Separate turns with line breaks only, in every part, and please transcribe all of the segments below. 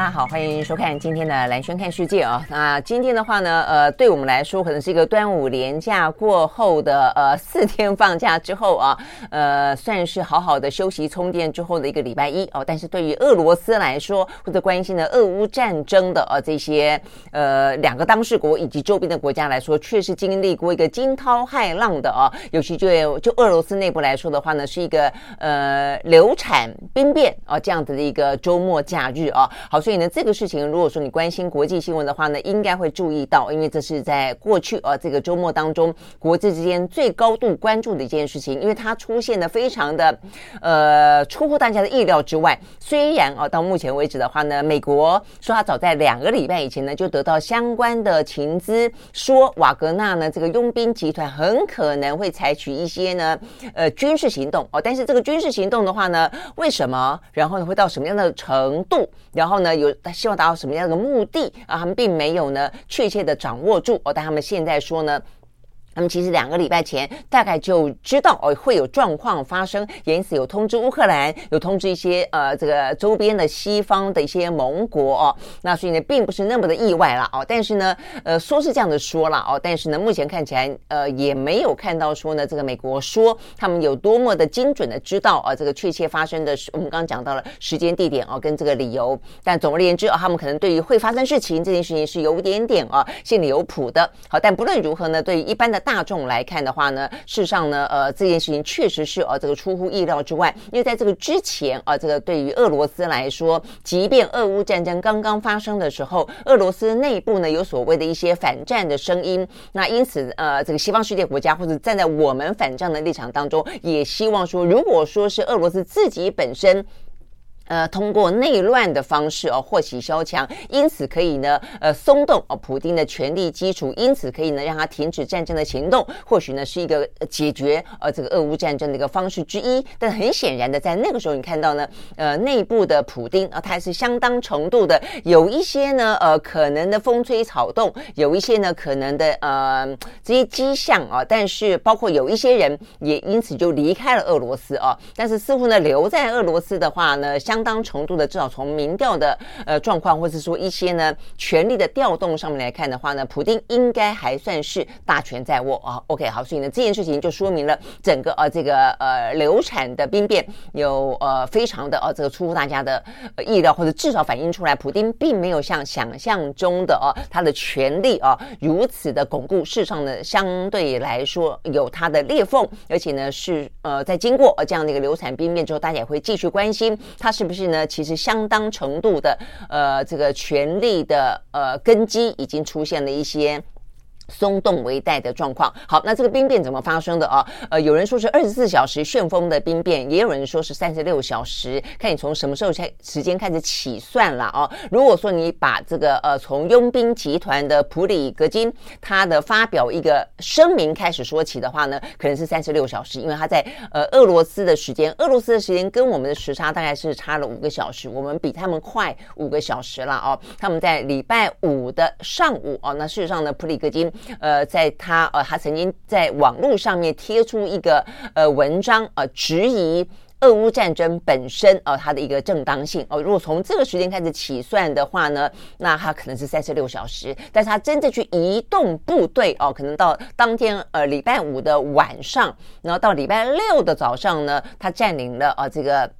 大家好，欢迎收看今天的蓝轩看世界啊。那今天的话呢，呃，对我们来说可能是一个端午连假过后的呃四天放假之后啊，呃，算是好好的休息充电之后的一个礼拜一哦。但是对于俄罗斯来说，或者关心的俄乌战争的呃这些呃两个当事国以及周边的国家来说，确实经历过一个惊涛骇浪的啊。尤其就就俄罗斯内部来说的话呢，是一个呃流产兵变啊这样子的一个周末假日啊。好。所以所以呢，这个事情如果说你关心国际新闻的话呢，应该会注意到，因为这是在过去啊这个周末当中，国际之间最高度关注的一件事情，因为它出现的非常的呃出乎大家的意料之外。虽然啊到目前为止的话呢，美国说他早在两个礼拜以前呢就得到相关的情资，说瓦格纳呢这个佣兵集团很可能会采取一些呢呃军事行动哦，但是这个军事行动的话呢，为什么？然后呢会到什么样的程度？然后呢？有他希望达到什么样的目的啊？他们并没有呢确切的掌握住哦，但他们现在说呢。那么其实两个礼拜前大概就知道哦会有状况发生，因此有通知乌克兰，有通知一些呃这个周边的西方的一些盟国哦。那所以呢并不是那么的意外了哦。但是呢呃说是这样的说了哦，但是呢目前看起来呃也没有看到说呢这个美国说他们有多么的精准的知道啊这个确切发生的我们刚刚讲到了时间地点哦跟这个理由。但总而言之啊他们可能对于会发生事情这件事情是有点点啊心里有谱的。好，但不论如何呢，对于一般的。大众来看的话呢，事实上呢，呃，这件事情确实是呃，这个出乎意料之外。因为在这个之前啊、呃，这个对于俄罗斯来说，即便俄乌战争刚刚发生的时候，俄罗斯内部呢有所谓的一些反战的声音，那因此呃，这个西方世界国家或者站在我们反战的立场当中，也希望说，如果说是俄罗斯自己本身。呃，通过内乱的方式哦，祸起萧墙，因此可以呢，呃，松动哦，普丁的权力基础，因此可以呢，让他停止战争的行动，或许呢，是一个解决呃这个俄乌战争的一个方式之一。但很显然的，在那个时候，你看到呢，呃，内部的普丁啊，他还是相当程度的有一些呢，呃，可能的风吹草动，有一些呢，可能的呃这些迹象啊，但是包括有一些人也因此就离开了俄罗斯啊，但是似乎呢，留在俄罗斯的话呢，相相当程度的，至少从民调的呃状况，或者说一些呢权力的调动上面来看的话呢，普丁应该还算是大权在握啊。OK，好，所以呢这件事情就说明了整个呃这个呃流产的兵变有呃非常的呃这个出乎大家的意料，或者至少反映出来，普丁并没有像想象中的哦他的权力啊如此的巩固，事实上呢相对来说有他的裂缝，而且呢是呃在经过呃这样的一个流产兵变之后，大家也会继续关心他是不是呢？其实相当程度的，呃，这个权力的呃根基已经出现了一些。松动为代的状况。好，那这个兵变怎么发生的啊？呃，有人说是二十四小时旋风的兵变，也有人说是三十六小时，看你从什么时候开时间开始起算了啊。如果说你把这个呃从佣兵集团的普里格金他的发表一个声明开始说起的话呢，可能是三十六小时，因为他在呃俄罗斯的时间，俄罗斯的时间跟我们的时差大概是差了五个小时，我们比他们快五个小时了哦。他们在礼拜五的上午哦，那事实上呢，普里格金。呃，在他呃，他曾经在网络上面贴出一个呃文章，呃，质疑俄乌战争本身呃，它的一个正当性哦，如果从这个时间开始起算的话呢，那他可能是三十六小时，但是他真正去移动部队哦，可能到当天呃礼拜五的晚上，然后到礼拜六的早上呢，他占领了呃这个。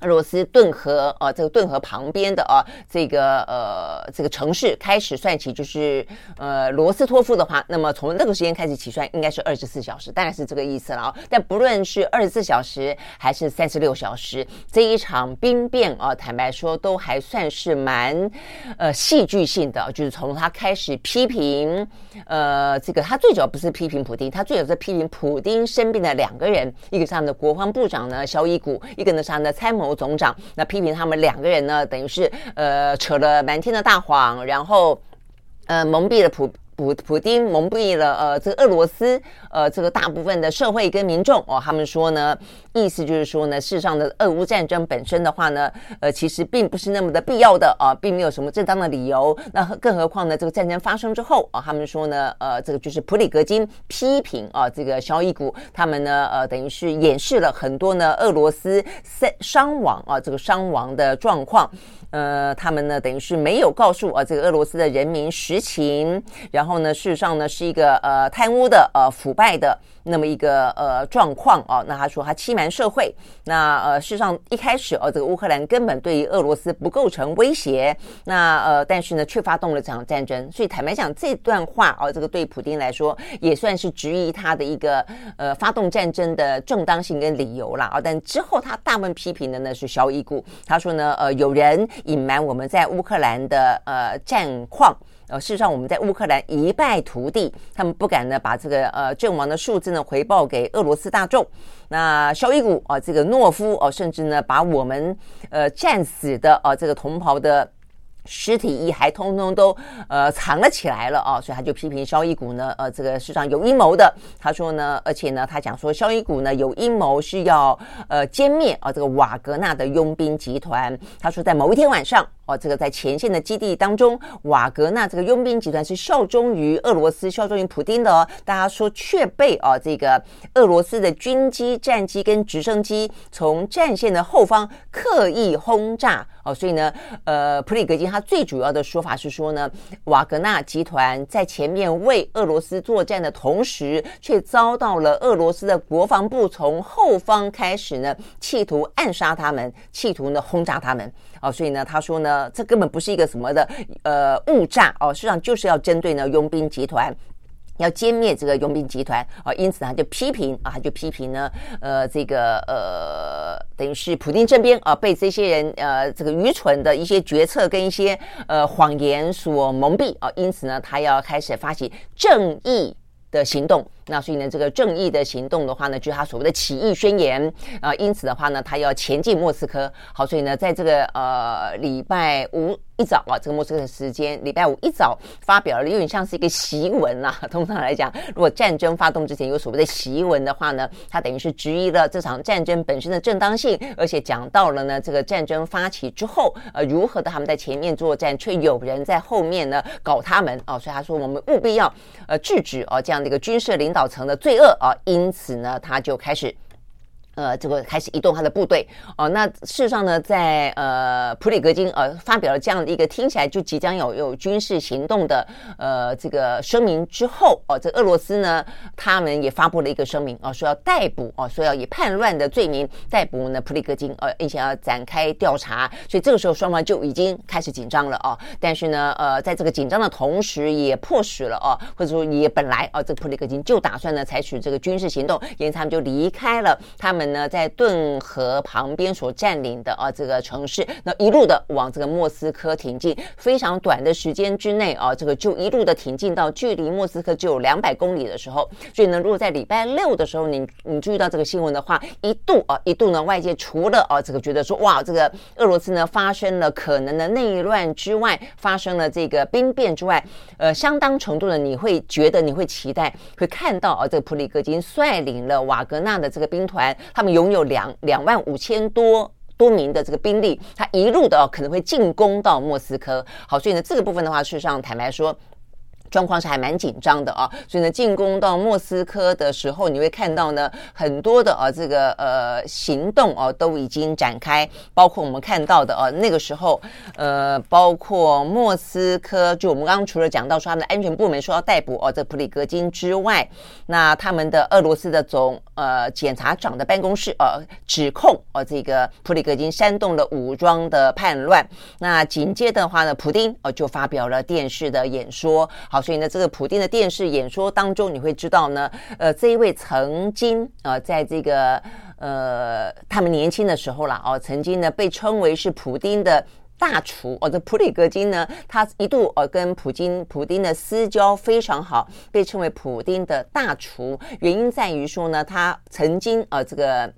俄罗斯顿河啊，这个顿河旁边的啊，这个呃这个城市开始算起，就是呃罗斯托夫的话，那么从那个时间开始起算，应该是二十四小时，大概是这个意思了啊。但不论是二十四小时还是三十六小时，这一场兵变啊，坦白说都还算是蛮呃戏剧性的，就是从他开始批评呃这个，他最主要不是批评普丁，他最主要是批评普丁身边的两个人，一个是他们的国防部长呢肖伊古，一个呢是他们的参谋。总长，那批评他们两个人呢，等于是呃扯了满天的大谎，然后呃蒙蔽了普。普普丁蒙蔽了呃这个俄罗斯呃这个大部分的社会跟民众哦，他们说呢，意思就是说呢，事实上的俄乌战争本身的话呢，呃其实并不是那么的必要的啊，并没有什么正当的理由。那更何况呢，这个战争发生之后啊，他们说呢，呃这个就是普里格金批评啊这个肖伊古他们呢呃等于是掩饰了很多呢俄罗斯伤伤亡啊这个伤亡的状况。呃，他们呢，等于是没有告诉啊，这个俄罗斯的人民实情，然后呢，事实上呢，是一个呃贪污的呃腐败的。那么一个呃状况啊，那他说他欺瞒社会，那呃事实上一开始哦，这个乌克兰根本对于俄罗斯不构成威胁，那呃但是呢却发动了这场战争，所以坦白讲这段话哦，这个对普丁来说也算是质疑他的一个呃发动战争的正当性跟理由啦啊，但之后他大部分批评的呢是肖伊古，他说呢呃有人隐瞒我们在乌克兰的呃战况。呃，事实上，我们在乌克兰一败涂地，他们不敢呢把这个呃阵亡的数字呢回报给俄罗斯大众。那肖伊古啊，这个懦夫哦，甚至呢把我们呃战死的啊这个同袍的。尸体遗骸通通都呃藏了起来了啊，所以他就批评萧伊古呢，呃，这个是上有阴谋的。他说呢，而且呢，他讲说萧伊古呢有阴谋是要呃歼灭啊这个瓦格纳的佣兵集团。他说在某一天晚上，哦，这个在前线的基地当中，瓦格纳这个佣兵集团是效忠于俄罗斯、效忠于普丁的哦。大家说却被啊这个俄罗斯的军机、战机跟直升机从战线的后方刻意轰炸哦，所以呢，呃，普里格金。他最主要的说法是说呢，瓦格纳集团在前面为俄罗斯作战的同时，却遭到了俄罗斯的国防部从后方开始呢，企图暗杀他们，企图呢轰炸他们。哦，所以呢，他说呢，这根本不是一个什么的呃误炸哦，实际上就是要针对呢佣兵集团。要歼灭这个佣兵集团啊，因此他就批评啊，他就批评呢，呃，这个呃，等于是普丁这边啊，被这些人呃，这个愚蠢的一些决策跟一些呃谎言所蒙蔽啊，因此呢，他要开始发起正义的行动。那所以呢，这个正义的行动的话呢，就是他所谓的起义宣言啊，因此的话呢，他要前进莫斯科。好，所以呢，在这个呃礼拜五。一早啊，这个莫斯科的时间，礼拜五一早发表了，有点像是一个檄文啊。通常来讲，如果战争发动之前有所谓的檄文的话呢，他等于是质疑了这场战争本身的正当性，而且讲到了呢，这个战争发起之后，呃，如何的他们在前面作战，却有人在后面呢搞他们啊。所以他说，我们务必要呃制止啊这样的一个军事领导造成的罪恶啊。因此呢，他就开始。呃，这个开始移动他的部队哦。那事实上呢，在呃普里格金呃发表了这样的一个听起来就即将有有军事行动的呃这个声明之后哦，这俄罗斯呢他们也发布了一个声明哦，说要逮捕哦，说要以叛乱的罪名逮捕呢普里格金呃，并且要展开调查。所以这个时候双方就已经开始紧张了哦。但是呢，呃，在这个紧张的同时，也迫使了哦，或者说也本来哦，这普里格金就打算呢采取这个军事行动，因此他们就离开了他们。呢，在顿河旁边所占领的啊这个城市，那一路的往这个莫斯科挺进，非常短的时间之内啊，这个就一路的挺进到距离莫斯科只有两百公里的时候。所以呢，如果在礼拜六的时候，你你注意到这个新闻的话，一度啊一度呢，外界除了啊这个觉得说哇，这个俄罗斯呢发生了可能的内乱之外，发生了这个兵变之外，呃，相当程度的你会觉得你会期待会看到啊这个普里格金率领了瓦格纳的这个兵团。他们拥有两两万五千多多名的这个兵力，他一路的可能会进攻到莫斯科。好，所以呢，这个部分的话，事实上坦白说。状况是还蛮紧张的啊，所以呢，进攻到莫斯科的时候，你会看到呢，很多的啊这个呃行动啊都已经展开，包括我们看到的啊那个时候，呃，包括莫斯科，就我们刚刚除了讲到说他们的安全部门说要逮捕哦、这普里格金之外，那他们的俄罗斯的总呃检察长的办公室呃、指控哦、这个普里格金煽动了武装的叛乱，那紧接的话呢，普丁哦、就发表了电视的演说，好。所以呢，这个普丁的电视演说当中，你会知道呢，呃，这一位曾经呃，在这个呃，他们年轻的时候啦，哦，曾经呢被称为是普丁的大厨哦，这普里戈金呢，他一度呃跟普京、普丁的私交非常好，被称为普丁的大厨，原因在于说呢，他曾经呃这个。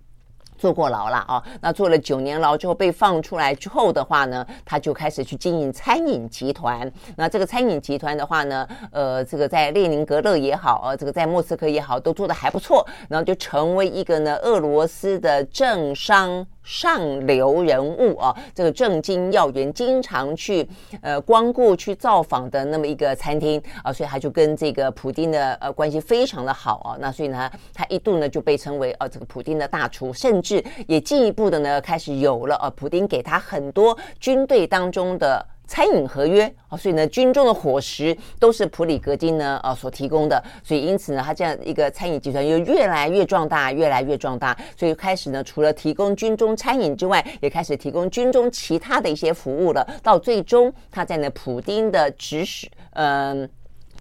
坐过牢了啊，那坐了九年牢之后被放出来之后的话呢，他就开始去经营餐饮集团。那这个餐饮集团的话呢，呃，这个在列宁格勒也好，呃，这个在莫斯科也好，都做得还不错，然后就成为一个呢俄罗斯的政商。上流人物啊，这个政经要员经常去呃光顾去造访的那么一个餐厅啊，所以他就跟这个普丁的呃关系非常的好啊。那所以呢，他一度呢就被称为呃这个普丁的大厨，甚至也进一步的呢开始有了呃普丁给他很多军队当中的。餐饮合约啊，所以呢，军中的伙食都是普里格金呢呃所提供的，所以因此呢，他这样一个餐饮集团又越来越壮大，越来越壮大，所以开始呢，除了提供军中餐饮之外，也开始提供军中其他的一些服务了。到最终，他在呢普丁的指使，嗯、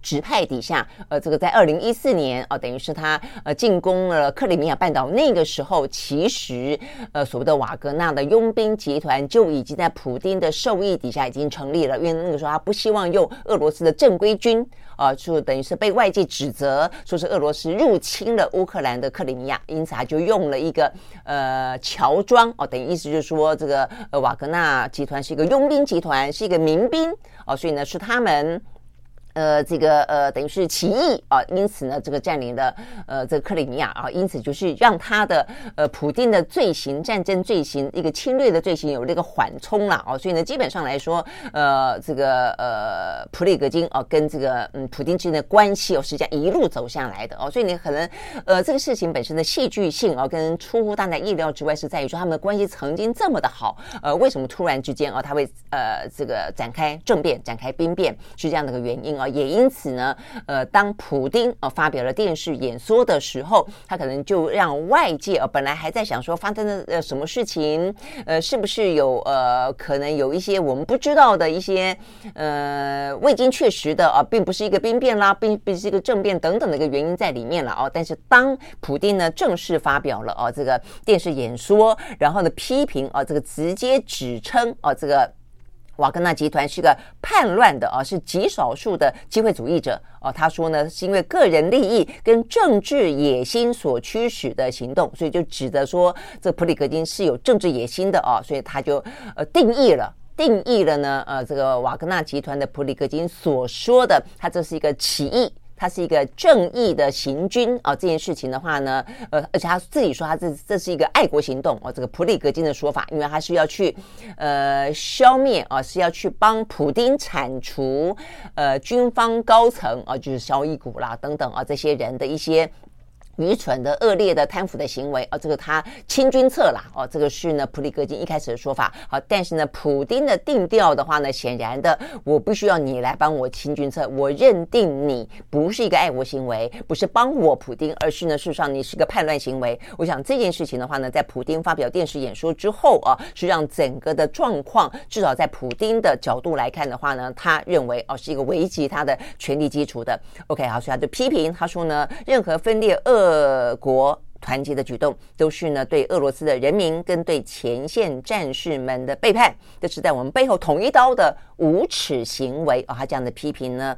指派底下，呃，这个在二零一四年啊，等于是他呃进攻了克里米亚半岛。那个时候，其实呃所谓的瓦格纳的佣兵集团就已经在普丁的授意底下已经成立了。因为那个时候他不希望用俄罗斯的正规军啊，就等于是被外界指责说是俄罗斯入侵了乌克兰的克里米亚，因此他就用了一个呃乔装哦，等于意思就是说这个呃瓦格纳集团是一个佣兵集团，是一个民兵哦，所以呢是他们。呃，这个呃，等于是起义啊，因此呢，这个占领了呃这个克里米亚啊，因此就是让他的呃普丁的罪行、战争罪行、一个侵略的罪行有这个缓冲了啊，所以呢，基本上来说，呃，这个呃普里格金啊，跟这个嗯普丁之间的关系哦，实际上一路走下来的哦，所以你可能呃这个事情本身的戏剧性啊，跟出乎大家意料之外，是在于说他们的关系曾经这么的好，呃，为什么突然之间啊，他会呃这个展开政变、展开兵变，是这样的一个原因啊。也因此呢，呃，当普丁呃发表了电视演说的时候，他可能就让外界呃本来还在想说发生了呃什么事情，呃，是不是有呃可能有一些我们不知道的一些呃未经确实的啊，并不是一个兵变啦，并不是一个政变等等的一个原因在里面了哦。但是当普丁呢正式发表了哦这个电视演说，然后呢批评啊这个直接指称啊这个。瓦格纳集团是个叛乱的啊，是极少数的机会主义者哦。他说呢，是因为个人利益跟政治野心所驱使的行动，所以就指的说这普里格金是有政治野心的啊，所以他就呃定义了，定义了呢呃这个瓦格纳集团的普里格金所说的，他这是一个起义。他是一个正义的行军啊，这件事情的话呢，呃，而且他自己说他这这是一个爱国行动哦，这个普里格金的说法，因为他是要去呃消灭啊，是要去帮普丁铲除呃军方高层啊，就是肖伊古啦等等啊这些人的一些。愚蠢的、恶劣的、贪腐的行为啊，这个他清君侧啦，哦，这个是呢普里格金一开始的说法。好，但是呢，普丁的定调的话呢，显然的，我不需要你来帮我清君侧，我认定你不是一个爱国行为，不是帮我普丁，而是呢，事实上你是个叛乱行为。我想这件事情的话呢，在普丁发表电视演说之后啊，是让整个的状况，至少在普丁的角度来看的话呢，他认为哦是一个危及他的权力基础的。OK，好，所以他就批评他说呢，任何分裂恶。各国团结的举动，都是呢对俄罗斯的人民跟对前线战士们的背叛，这是在我们背后捅一刀的无耻行为啊！他这样的批评呢，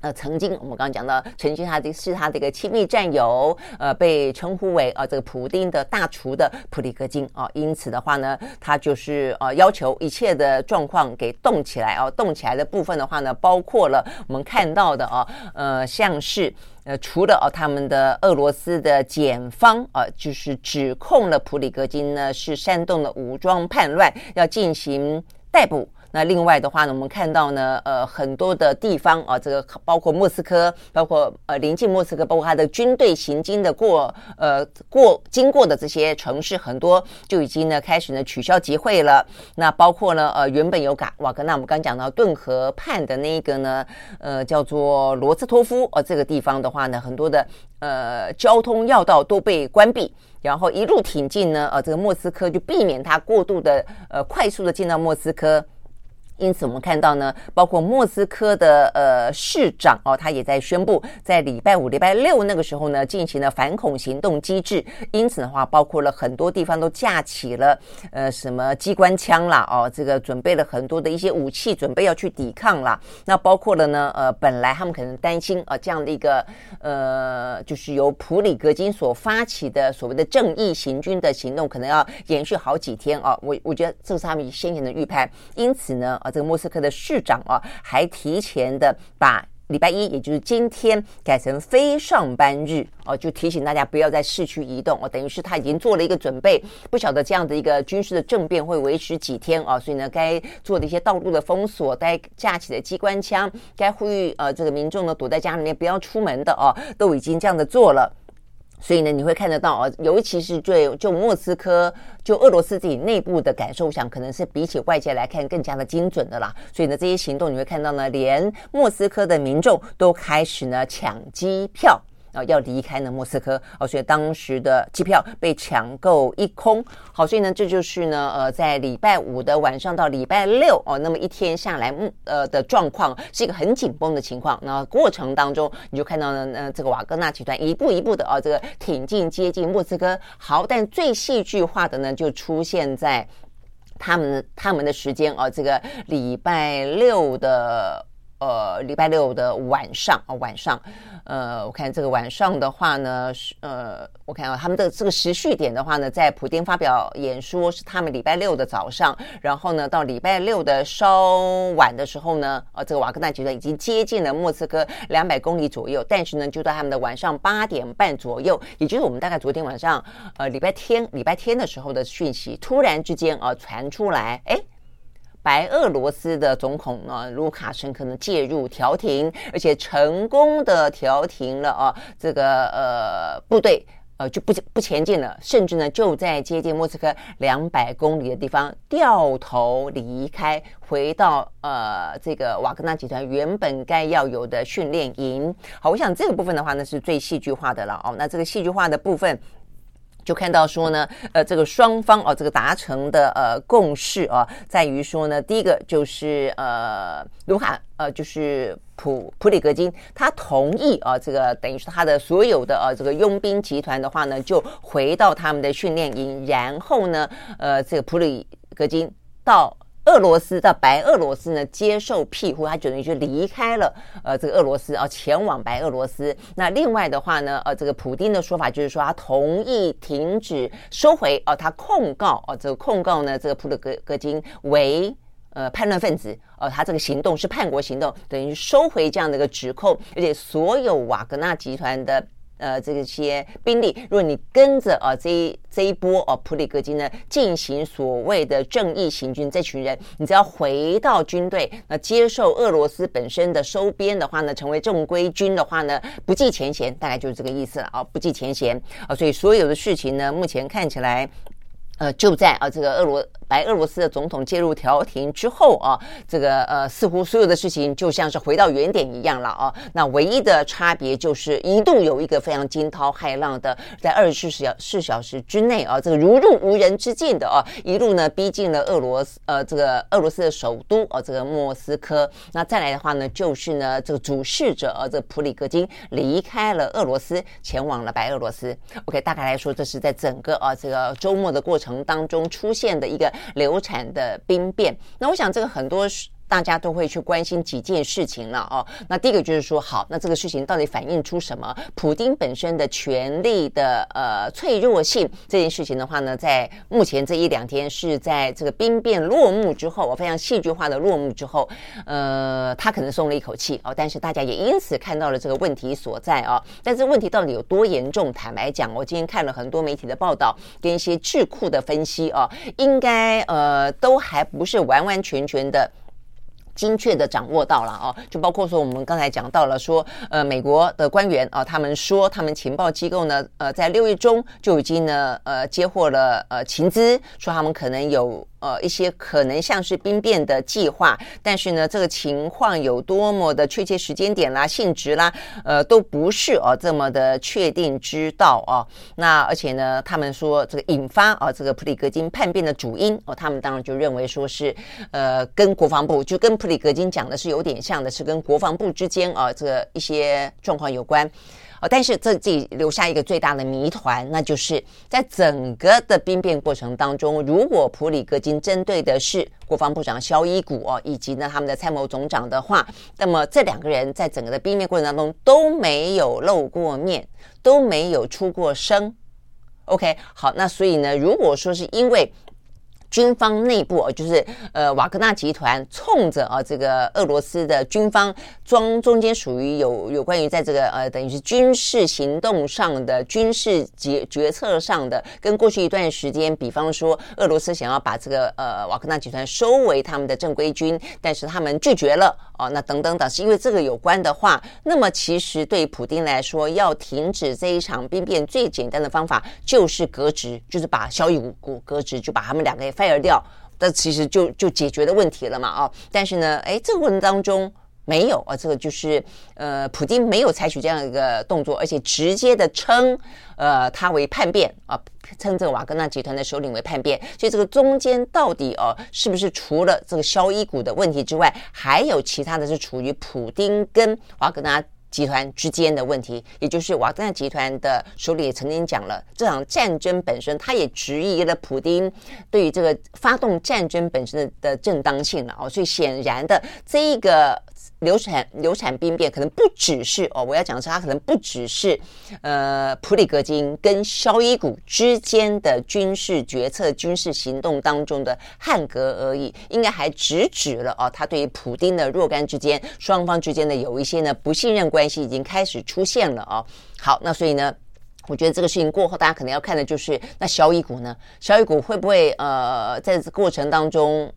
呃，曾经我们刚刚讲到，曾经他的是他的一个亲密战友，呃，被称呼为啊这个普丁的大厨的普里格金啊，因此的话呢，他就是呃要求一切的状况给动起来啊，动起来的部分的话呢，包括了我们看到的啊，呃，像是。呃，除了哦，他们的俄罗斯的检方啊，就是指控了普里格金呢是煽动了武装叛乱，要进行逮捕。那另外的话呢，我们看到呢，呃，很多的地方啊，这个包括莫斯科，包括呃临近莫斯科，包括它的军队行经的过呃过经过的这些城市，很多就已经呢开始呢取消集会了。那包括呢，呃，原本有嘎瓦格纳，我们刚讲到顿河畔的那一个呢，呃，叫做罗斯托夫，呃，这个地方的话呢，很多的呃交通要道都被关闭。然后一路挺进呢，呃，这个莫斯科就避免它过度的呃快速的进到莫斯科。因此，我们看到呢，包括莫斯科的呃市长哦，他也在宣布，在礼拜五、礼拜六那个时候呢，进行了反恐行动机制。因此的话，包括了很多地方都架起了呃什么机关枪啦，哦，这个准备了很多的一些武器，准备要去抵抗啦。那包括了呢，呃，本来他们可能担心啊、这样的一个呃，就是由普里格金所发起的所谓的正义行军的行动，可能要延续好几天啊。我我觉得这是他们先前的预判。因此呢。这个莫斯科的市长啊，还提前的把礼拜一，也就是今天改成非上班日哦，就提醒大家不要在市区移动哦。等于是他已经做了一个准备，不晓得这样的一个军事的政变会维持几天啊？所以呢，该做的一些道路的封锁，该架起的机关枪，该呼吁呃这个民众呢躲在家里面不要出门的哦，都已经这样的做了。所以呢，你会看得到啊，尤其是最就莫斯科，就俄罗斯自己内部的感受，我想可能是比起外界来看更加的精准的啦。所以呢，这些行动你会看到呢，连莫斯科的民众都开始呢抢机票。啊，要离开呢莫斯科哦，所以当时的机票被抢购一空。好，所以呢，这就是呢，呃，在礼拜五的晚上到礼拜六哦，那么一天下来，嗯呃的状况是一个很紧绷的情况。那过程当中，你就看到呢，呃，这个瓦格纳集团一步一步的哦，这个挺进接近莫斯科。好，但最戏剧化的呢，就出现在他们他们的时间哦，这个礼拜六的。呃，礼拜六的晚上啊，晚上，呃，我看这个晚上的话呢，是呃，我看啊，他们的这个时序点的话呢，在普丁发表演说是他们礼拜六的早上，然后呢，到礼拜六的稍晚的时候呢，呃，这个瓦格纳集团已经接近了莫斯科两百公里左右，但是呢，就在他们的晚上八点半左右，也就是我们大概昨天晚上，呃，礼拜天礼拜天的时候的讯息，突然之间啊传出来，哎。白俄罗斯的总统呢，卢卡申科呢介入调停，而且成功的调停了啊，这个呃部队呃就不不前进了，甚至呢就在接近莫斯科两百公里的地方掉头离开，回到呃这个瓦格纳集团原本该要有的训练营。好，我想这个部分的话呢是最戏剧化的了哦。那这个戏剧化的部分。就看到说呢，呃，这个双方哦，这个达成的呃共识啊，在于说呢，第一个就是呃，卢卡呃，就是普普里格金，他同意啊，这个等于是他的所有的呃这个佣兵集团的话呢，就回到他们的训练营，然后呢，呃，这个普里格金到。俄罗斯到白俄罗斯呢，接受庇护，他等于就离开了呃这个俄罗斯啊，前往白俄罗斯。那另外的话呢，呃这个普丁的说法就是说，他同意停止收回哦、呃，他控告哦、呃，这个控告呢，这个普鲁格格金为呃叛乱分子，呃他这个行动是叛国行动，等于收回这样的一个指控，而且所有瓦格纳集团的。呃，这个些兵力，如果你跟着啊这一这一波啊普里格金呢进行所谓的正义行军，这群人，你只要回到军队，那接受俄罗斯本身的收编的话呢，成为正规军的话呢，不计前嫌，大概就是这个意思了啊，不计前嫌啊，所以所有的事情呢，目前看起来，呃，就在啊这个俄罗。白俄罗斯的总统介入调停之后啊，这个呃，似乎所有的事情就像是回到原点一样了啊。那唯一的差别就是一度有一个非常惊涛骇浪的，在二十四小四小时之内啊，这个如入无人之境的啊，一路呢逼近了俄罗斯呃这个俄罗斯的首都啊这个莫斯科。那再来的话呢，就是呢这个主事者啊这普里戈金离开了俄罗斯，前往了白俄罗斯。OK，大概来说，这是在整个啊这个周末的过程当中出现的一个。流产的兵变，那我想这个很多。大家都会去关心几件事情了哦。那第一个就是说，好，那这个事情到底反映出什么？普丁本身的权力的呃脆弱性这件事情的话呢，在目前这一两天是在这个兵变落幕之后，我非常戏剧化的落幕之后，呃，他可能松了一口气哦。但是大家也因此看到了这个问题所在哦。但是问题到底有多严重？坦白讲，我今天看了很多媒体的报道跟一些智库的分析哦，应该呃都还不是完完全全的。精确的掌握到了哦，就包括说我们刚才讲到了说，呃，美国的官员啊，他们说他们情报机构呢，呃，在六月中就已经呢，呃，接获了呃情资，说他们可能有。呃，一些可能像是兵变的计划，但是呢，这个情况有多么的确切时间点啦、性质啦，呃，都不是哦这么的确定知道哦。那而且呢，他们说这个引发啊这个普里格金叛变的主因哦，他们当然就认为说是呃跟国防部就跟普里格金讲的是有点像的，是跟国防部之间啊这个一些状况有关。哦，但是这自己留下一个最大的谜团，那就是在整个的兵变过程当中，如果普里戈金针对的是国防部长肖伊古哦，以及呢他们的参谋总长的话，那么这两个人在整个的兵变过程当中都没有露过面，都没有出过声。OK，好，那所以呢，如果说是因为军方内部就是呃瓦格纳集团冲着啊这个俄罗斯的军方装中间属于有有关于在这个呃等于是军事行动上的军事决决策上的，跟过去一段时间，比方说俄罗斯想要把这个呃瓦格纳集团收为他们的正规军，但是他们拒绝了哦，那等等等是因为这个有关的话，那么其实对普丁来说，要停止这一场兵变最简单的方法就是革职，就是把萧伊古革职，就把他们两个 fire 掉，那其实就就解决的问题了嘛啊！但是呢，哎，这个过程当中没有啊，这个就是呃，普丁没有采取这样一个动作，而且直接的称呃他为叛变啊，称这个瓦格纳集团的首领为叛变。所以这个中间到底哦，是不是除了这个肖伊古的问题之外，还有其他的是处于普丁跟瓦格纳集团之间的问题，也就是瓦格纳集团的首领也曾经讲了，这场战争本身，他也质疑了普丁对于这个发动战争本身的的正当性了哦，所以显然的这一个。流产流产兵变可能不只是哦，我要讲的是，它可能不只是呃普里格金跟肖伊古之间的军事决策、军事行动当中的捍格而已，应该还直指了哦，他对于普丁的若干之间双方之间的有一些呢不信任关系已经开始出现了哦。好，那所以呢，我觉得这个事情过后，大家可能要看的就是那肖伊古呢，肖伊古会不会呃在这过程当中。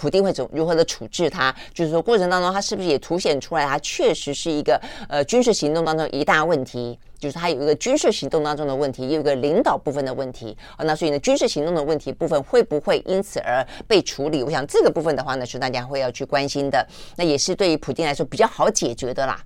普丁会怎如何的处置他？就是说，过程当中他是不是也凸显出来，他确实是一个呃军事行动当中一大问题，就是他有一个军事行动当中的问题，也有一个领导部分的问题。哦，那所以呢，军事行动的问题部分会不会因此而被处理？我想这个部分的话呢，是大家会要去关心的。那也是对于普京来说比较好解决的啦。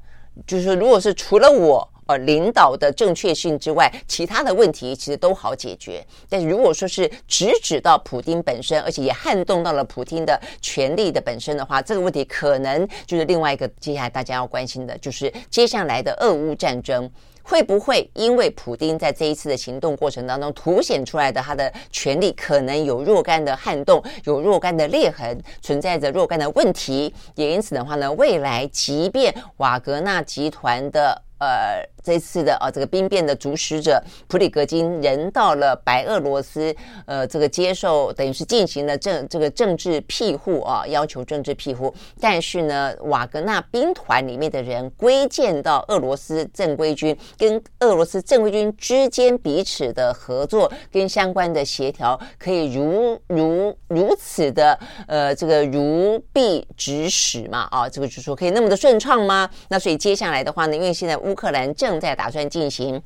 就是，如果是除了我。呃，领导的正确性之外，其他的问题其实都好解决。但是如果说是直指到普丁本身，而且也撼动到了普丁的权力的本身的话，这个问题可能就是另外一个接下来大家要关心的，就是接下来的俄乌战争。会不会因为普丁在这一次的行动过程当中凸显出来的他的权力可能有若干的撼动，有若干的裂痕，存在着若干的问题，也因此的话呢，未来即便瓦格纳集团的呃。这次的啊，这个兵变的主使者普里格金人到了白俄罗斯，呃，这个接受等于是进行了政这个政治庇护啊，要求政治庇护。但是呢，瓦格纳兵团里面的人归建到俄罗斯正规军，跟俄罗斯正规军之间彼此的合作跟相关的协调，可以如如如此的呃，这个如臂指使嘛啊，这个就是说可以那么的顺畅吗？那所以接下来的话呢，因为现在乌克兰正在打算进行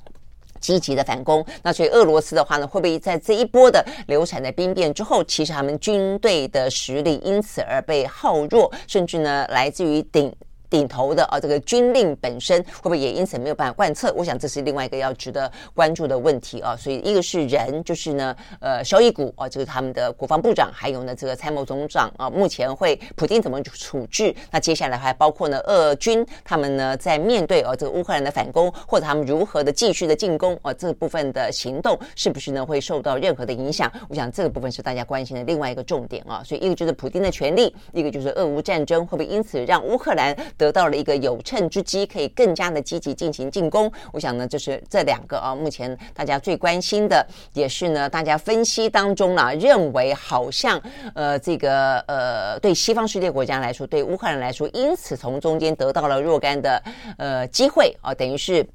积极的反攻，那所以俄罗斯的话呢，会不会在这一波的流产的兵变之后，其实他们军队的实力因此而被耗弱，甚至呢，来自于顶。顶头的啊，这个军令本身会不会也因此没有办法贯彻？我想这是另外一个要值得关注的问题啊。所以一个是人，就是呢，呃，肖伊古啊，就是他们的国防部长，还有呢，这个参谋总长啊，目前会普京怎么处置？那接下来还包括呢，俄军他们呢在面对啊这个乌克兰的反攻，或者他们如何的继续的进攻啊，这部分的行动是不是呢会受到任何的影响？我想这个部分是大家关心的另外一个重点啊。所以一个就是普京的权力，一个就是俄乌战争会不会因此让乌克兰得到了一个有趁之机，可以更加的积极进行进攻。我想呢，就是这两个啊，目前大家最关心的，也是呢，大家分析当中啊，认为好像呃，这个呃，对西方世界国家来说，对乌克兰来说，因此从中间得到了若干的呃机会啊，等于是。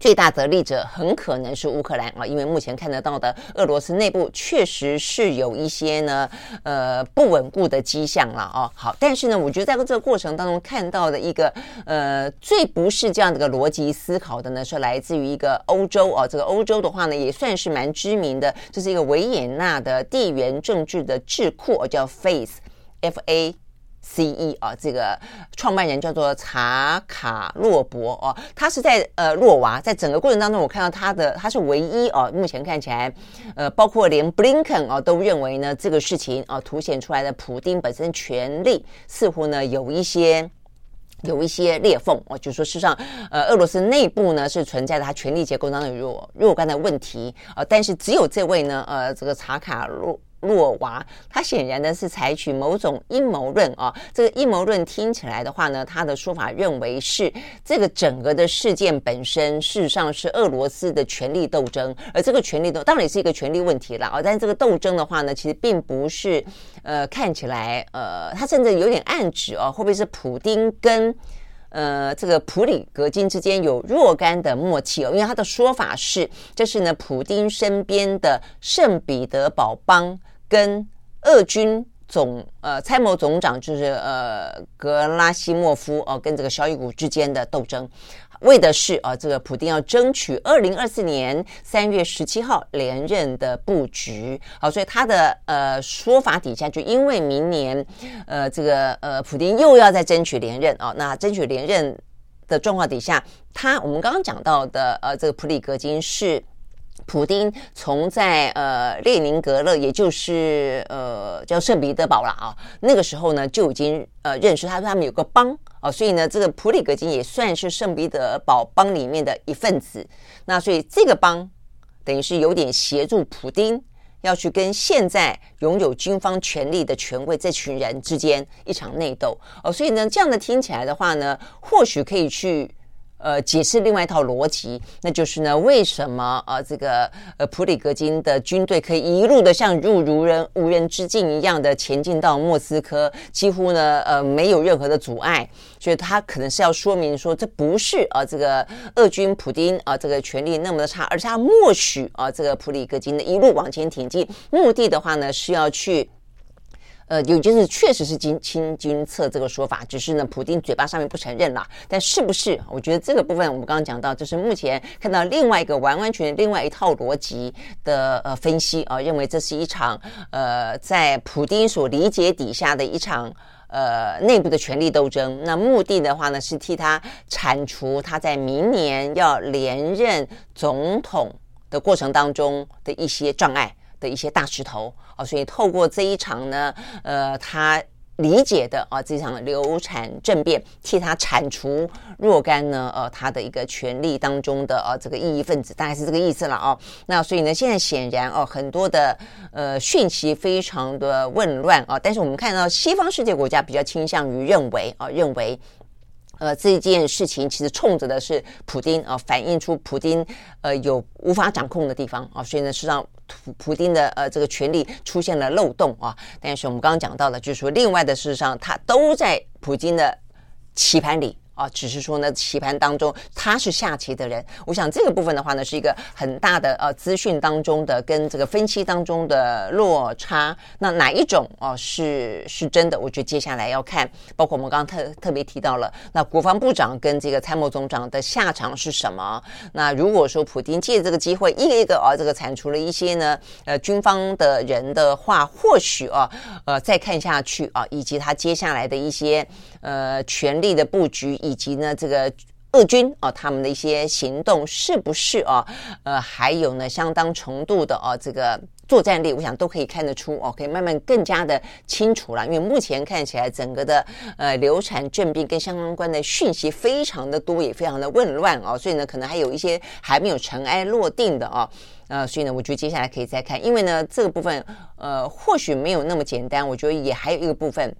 最大得利者很可能是乌克兰啊，因为目前看得到的俄罗斯内部确实是有一些呢，呃，不稳固的迹象了哦。好，但是呢，我觉得在这个过程当中看到的一个呃，最不是这样的一个逻辑思考的呢，是来自于一个欧洲啊，这个欧洲的话呢，也算是蛮知名的，这是一个维也纳的地缘政治的智库，叫 FACE，F A。C.E. 啊，这个创办人叫做查卡洛博哦，他是在呃洛娃，在整个过程当中，我看到他的他是唯一哦，目前看起来呃，包括连布林肯哦都认为呢，这个事情啊凸显出来的普丁本身权力似乎呢有一些有一些裂缝哦，就说事实上呃，俄罗斯内部呢是存在着他权力结构当中有若若干的问题啊，但是只有这位呢呃，这个查卡洛。洛娃，他显然呢是采取某种阴谋论啊。这个阴谋论听起来的话呢，他的说法认为是这个整个的事件本身事实上是俄罗斯的权力斗争，而这个权力斗当然也是一个权力问题了啊。但是这个斗争的话呢，其实并不是呃看起来呃，他甚至有点暗指哦，会不会是普丁跟呃这个普里格金之间有若干的默契哦？因为他的说法是，这是呢普丁身边的圣彼得堡帮。跟俄军总呃参谋总长就是呃格拉西莫夫哦、跟这个肖伊古之间的斗争，为的是啊、呃、这个普丁要争取二零二四年三月十七号连任的布局。好，所以他的呃说法底下，就因为明年呃这个呃普丁又要再争取连任啊、那争取连任的状况底下，他我们刚刚讲到的呃这个普里格金是。普丁从在呃列宁格勒，也就是呃叫圣彼得堡了啊，那个时候呢就已经呃认识他，说他们有个帮啊，所以呢这个普里格金也算是圣彼得堡帮里面的一份子。那所以这个帮等于是有点协助普丁要去跟现在拥有军方权力的权贵这群人之间一场内斗哦，所以呢这样的听起来的话呢，或许可以去。呃，解释另外一套逻辑，那就是呢，为什么呃，这个呃，普里格金的军队可以一路的像入如人无人之境一样的前进到莫斯科，几乎呢，呃，没有任何的阻碍。所以他可能是要说明说，这不是啊、呃，这个俄军普丁啊、这个权力那么的差，而是他默许啊、这个普里格金的一路往前挺进，目的的话呢，是要去。呃，有就是确实是亲亲军策这个说法，只是呢，普丁嘴巴上面不承认啦。但是不是？我觉得这个部分我们刚刚讲到，就是目前看到另外一个完完全另外一套逻辑的呃分析啊，认为这是一场呃在普丁所理解底下的一场呃内部的权力斗争。那目的的话呢，是替他铲除他在明年要连任总统的过程当中的一些障碍。的一些大石头啊，所以透过这一场呢，呃，他理解的啊，这场流产政变，替他铲除若干呢，呃，他的一个权力当中的呃、这个异议分子，大概是这个意思了啊。那所以呢，现在显然哦、很多的呃讯息非常的混乱啊，但是我们看到西方世界国家比较倾向于认为啊，认为。呃，这件事情其实冲着的是普丁啊，反映出普丁呃有无法掌控的地方啊，所以呢，是让普普丁的呃这个权力出现了漏洞啊。但是我们刚刚讲到了，就是说另外的事实上，他都在普京的棋盘里。啊，只是说呢，棋盘当中他是下棋的人。我想这个部分的话呢，是一个很大的呃资讯当中的跟这个分析当中的落差。那哪一种哦、是是真的？我觉得接下来要看，包括我们刚刚特特别提到了，那国防部长跟这个参谋总长的下场是什么？那如果说普丁借这个机会一个一个啊、这个铲除了一些呢呃军方的人的话，或许啊呃再看下去啊，以及他接下来的一些呃权力的布局。以以及呢，这个俄军啊，他们的一些行动是不是啊？呃，还有呢，相当程度的啊，这个作战力，我想都可以看得出哦，可以慢慢更加的清楚了。因为目前看起来，整个的呃流产政变跟相关的讯息非常的多，也非常的混乱啊，所以呢，可能还有一些还没有尘埃落定的啊。呃，所以呢，我觉得接下来可以再看，因为呢，这个部分呃，或许没有那么简单。我觉得也还有一个部分。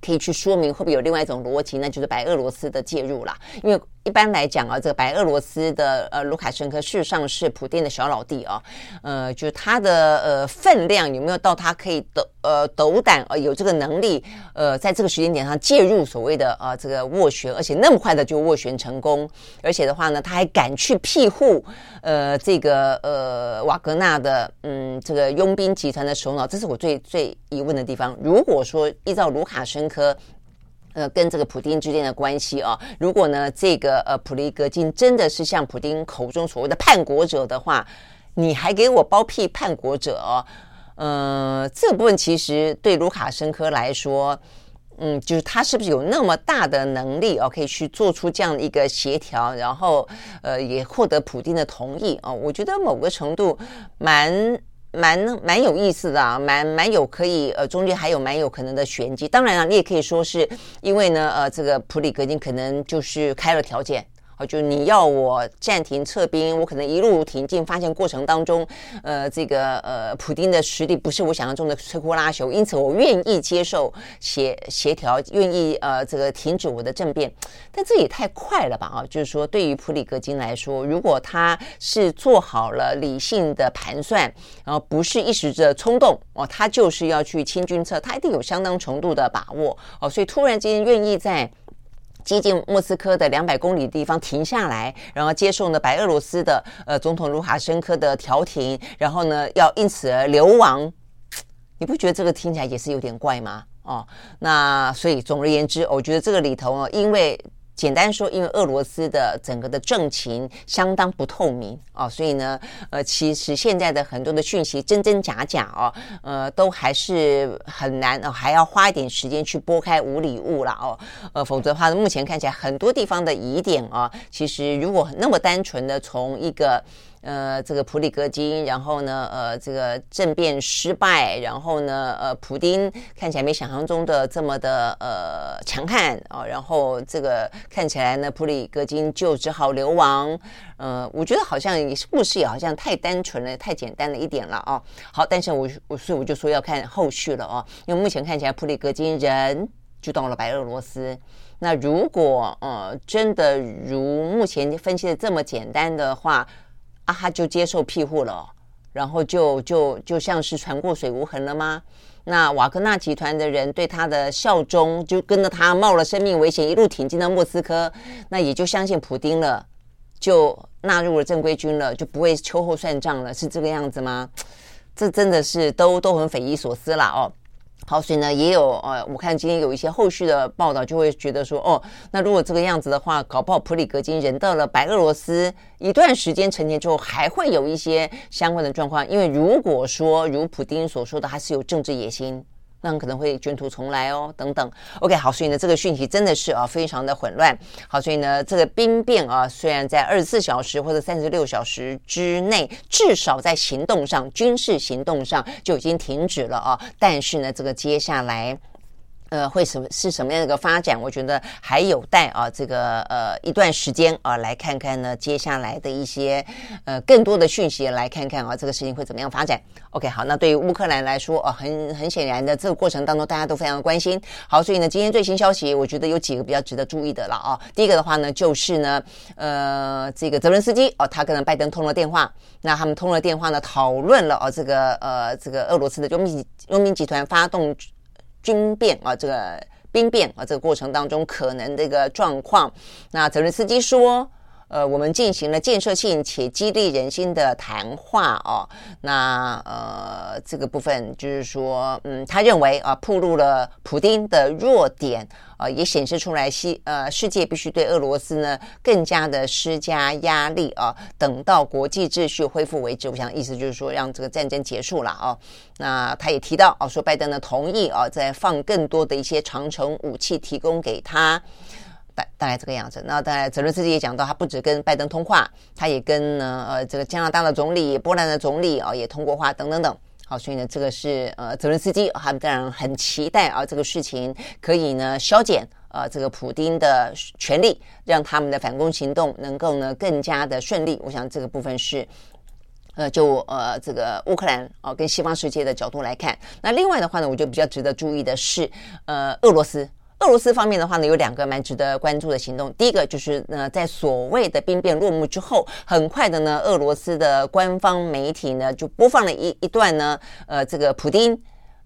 可以去说明会不会有另外一种逻辑，那就是白俄罗斯的介入啦。因为一般来讲啊，这个白俄罗斯的呃卢卡申科事实上是普丁的小老弟啊，呃，就是他的呃分量有没有到他可以斗呃斗胆呃有这个能力呃在这个时间点上介入所谓的呃这个斡旋，而且那么快的就斡旋成功，而且的话呢，他还敢去庇护呃这个呃瓦格纳的嗯这个佣兵集团的首脑，这是我最最疑问的地方。如果说依照卢卡申科。呃，跟这个普丁之间的关系啊，如果呢，这个呃普里格金真的是像普丁口中所谓的叛国者的话，你还给我包庇叛国者哦？呃，这部分其实对卢卡申科来说，嗯，就是他是不是有那么大的能力哦，可以去做出这样的一个协调，然后呃，也获得普丁的同意啊？我觉得某个程度蛮。蛮蛮有意思的啊，蛮蛮有可以呃，中间还有蛮有可能的玄机。当然了，你也可以说是因为呢，呃，这个普里格金可能就是开了条件。就你要我暂停撤兵，我可能一路挺进，发现过程当中，呃，这个呃，普丁的实力不是我想象中的摧枯拉朽，因此我愿意接受协协调，愿意呃，这个停止我的政变，但这也太快了吧啊！就是说，对于普里格金来说，如果他是做好了理性的盘算，然后不是一时的冲动哦，他就是要去清君侧，他一定有相当程度的把握哦，所以突然间愿意在。接近莫斯科的两百公里地方停下来，然后接受呢白俄罗斯的呃总统卢卡申科的调停，然后呢要因此而流亡，你不觉得这个听起来也是有点怪吗？哦，那所以总而言之，我觉得这个里头啊，因为。简单说，因为俄罗斯的整个的政情相当不透明哦，所以呢，呃，其实现在的很多的讯息真真假假哦，呃，都还是很难哦，还要花一点时间去拨开无里雾了哦，呃，否则的话，目前看起来很多地方的疑点哦，其实如果那么单纯的从一个。呃，这个普里格金，然后呢，呃，这个政变失败，然后呢，呃，普丁看起来没想象中的这么的呃强悍啊，然后这个看起来呢，普里格金就只好流亡。呃，我觉得好像也是故事也好像太单纯了，太简单了一点了啊。好，但是我我所以我就说要看后续了啊，因为目前看起来普里格金人就到了白俄罗斯。那如果呃真的如目前分析的这么简单的话，他就接受庇护了，然后就就就像是船过水无痕了吗？那瓦格纳集团的人对他的效忠，就跟着他冒了生命危险一路挺进到莫斯科，那也就相信普丁了，就纳入了正规军了，就不会秋后算账了，是这个样子吗？这真的是都都很匪夷所思了哦。好，所以呢，也有呃，我看今天有一些后续的报道，就会觉得说，哦，那如果这个样子的话，搞不好普里格金人到了白俄罗斯一段时间成年之后，还会有一些相关的状况，因为如果说如普丁所说的，他是有政治野心。那可能会卷土重来哦，等等。OK，好，所以呢，这个讯息真的是啊，非常的混乱。好，所以呢，这个兵变啊，虽然在二十四小时或者三十六小时之内，至少在行动上，军事行动上就已经停止了啊，但是呢，这个接下来。呃，会什么是什么样的一个发展？我觉得还有待啊，这个呃一段时间啊，来看看呢，接下来的一些呃更多的讯息，来看看啊，这个事情会怎么样发展？OK，好，那对于乌克兰来说啊，很很显然的，这个过程当中大家都非常的关心。好，所以呢，今天最新消息，我觉得有几个比较值得注意的了啊。第一个的话呢，就是呢，呃，这个泽伦斯基哦，他跟拜登通了电话，那他们通了电话呢，讨论了哦，这个呃，这个俄罗斯的佣兵佣兵集团发动。军变啊，这个兵变啊，这个过程当中可能的一个状况。那泽伦斯基说，呃，我们进行了建设性且激励人心的谈话哦。那呃，这个部分就是说，嗯，他认为啊，暴露了普丁的弱点。啊，也显示出来西呃，世界必须对俄罗斯呢更加的施加压力啊，等到国际秩序恢复为止。我想意思就是说，让这个战争结束了啊。那他也提到哦，说拜登呢同意啊，再放更多的一些长程武器提供给他，大概这个样子。那当然，泽伦斯基也讲到，他不止跟拜登通话，他也跟呢呃这个加拿大的总理、波兰的总理啊也通过话，等等等。好，所以呢，这个是呃，泽伦斯基他们当然很期待啊，这个事情可以呢削减呃这个普丁的权力，让他们的反攻行动能够呢更加的顺利。我想这个部分是呃，就呃这个乌克兰啊、跟西方世界的角度来看，那另外的话呢，我觉得比较值得注意的是，呃，俄罗斯。俄罗斯方面的话呢，有两个蛮值得关注的行动。第一个就是呢，在所谓的兵变落幕之后，很快的呢，俄罗斯的官方媒体呢就播放了一一段呢，呃，这个普丁。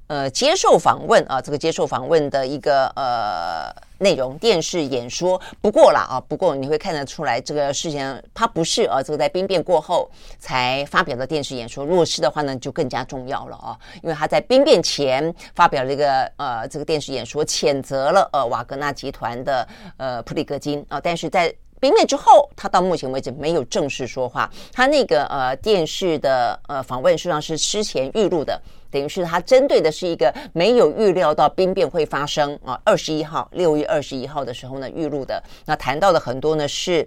呃，接受访问啊，这个接受访问的一个呃内容，电视演说。不过啦啊，不过你会看得出来，这个事情它不是啊，这个在兵变过后才发表的电视演说。如果是的话呢，就更加重要了啊，因为他在兵变前发表了一个呃这个电视演说，谴责了呃瓦格纳集团的呃普里戈金啊，但是在兵变之后，他到目前为止没有正式说话。他那个呃电视的呃访问实际上是事前预录的。等于是它针对的是一个没有预料到兵变会发生啊，二十一号，六月二十一号的时候呢预录的，那谈到的很多呢是。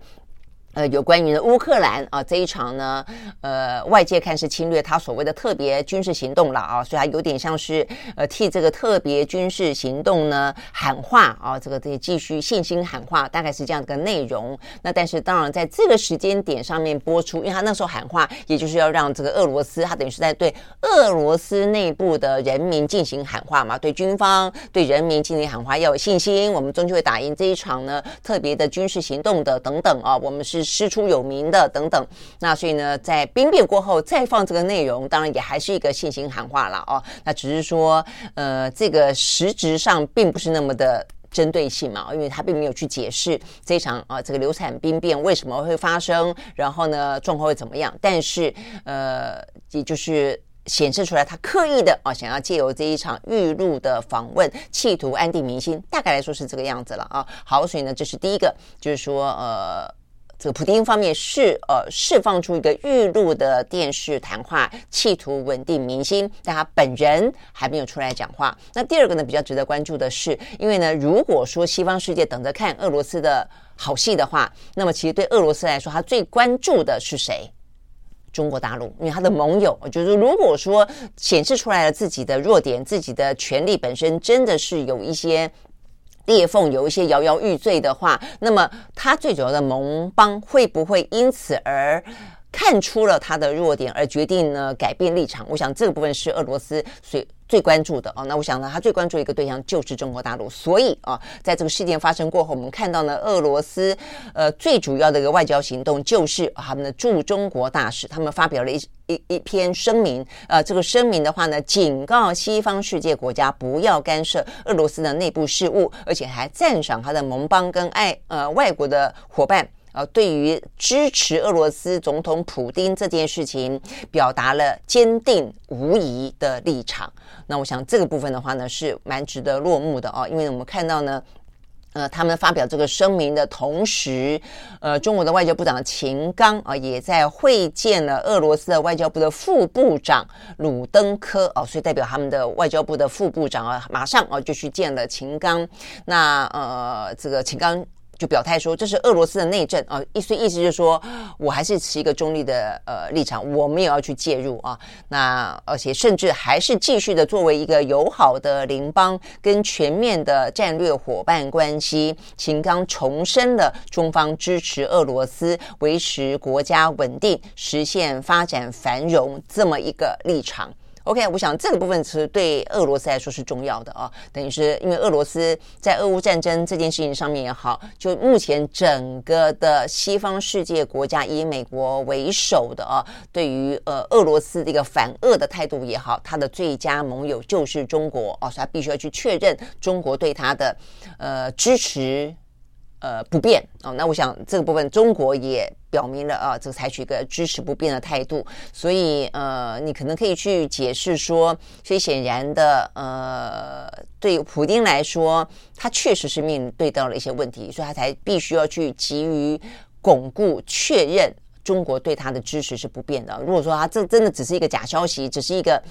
呃，有关于乌克兰啊这一场呢，呃，外界看是侵略，他所谓的特别军事行动了啊，所以他有点像是呃替这个特别军事行动呢喊话啊，这个得继续信心喊话，大概是这样的个内容。那但是当然在这个时间点上面播出，因为他那时候喊话，也就是要让这个俄罗斯，他等于是在对俄罗斯内部的人民进行喊话嘛，对军方对人民进行喊话，要有信心，我们终究会打赢这一场呢特别的军事行动的等等啊，我们是。师出有名的等等，那所以呢，在兵变过后再放这个内容，当然也还是一个信心喊话了哦。那只是说，呃，这个实质上并不是那么的针对性嘛，因为他并没有去解释这场啊这个流产兵变为什么会发生，然后呢状况会怎么样。但是呃，也就是。显示出来，他刻意的啊，想要借由这一场预录的访问，企图安定民心。大概来说是这个样子了啊。好，所以呢，这是第一个，就是说，呃，这个普丁方面是呃释放出一个预录的电视谈话，企图稳定民心，但他本人还没有出来讲话。那第二个呢，比较值得关注的是，因为呢，如果说西方世界等着看俄罗斯的好戏的话，那么其实对俄罗斯来说，他最关注的是谁？中国大陆，因为他的盟友，就是如果说显示出来了自己的弱点，自己的权力本身真的是有一些裂缝，有一些摇摇欲坠的话，那么它最主要的盟邦会不会因此而看出了他的弱点，而决定呢改变立场？我想这个部分是俄罗斯最。最关注的哦，那我想呢，他最关注一个对象就是中国大陆。所以啊，在这个事件发生过后，我们看到呢，俄罗斯呃最主要的一个外交行动就是他们的驻中国大使，他们发表了一一一篇声明。呃，这个声明的话呢，警告西方世界国家不要干涉俄罗斯的内部事务，而且还赞赏他的盟邦跟爱呃外国的伙伴。呃，对于支持俄罗斯总统普丁这件事情，表达了坚定无疑的立场。那我想这个部分的话呢，是蛮值得落幕的哦，因为我们看到呢，呃，他们发表这个声明的同时，呃，中国的外交部长秦刚啊，也在会见了俄罗斯的外交部的副部长鲁登科哦，所以代表他们的外交部的副部长啊，马上啊就去见了秦刚。那呃，这个秦刚。就表态说，这是俄罗斯的内政啊，意思意思就是说，我还是持一个中立的呃立场，我没有要去介入啊。那而且甚至还是继续的作为一个友好的邻邦跟全面的战略伙伴关系。秦刚重申了中方支持俄罗斯维持国家稳定、实现发展繁荣这么一个立场。OK，我想这个部分是对俄罗斯来说是重要的啊，等于是因为俄罗斯在俄乌战争这件事情上面也好，就目前整个的西方世界国家以美国为首的啊，对于呃俄罗斯这个反俄的态度也好，他的最佳盟友就是中国啊，所以他必须要去确认中国对他的呃支持。呃，不变哦，那我想这个部分中国也表明了啊，这个采取一个支持不变的态度，所以呃，你可能可以去解释说，所以显然的呃，对普丁来说，他确实是面对到了一些问题，所以他才必须要去急于巩固确认中国对他的支持是不变的。如果说他这真的只是一个假消息，只是一个。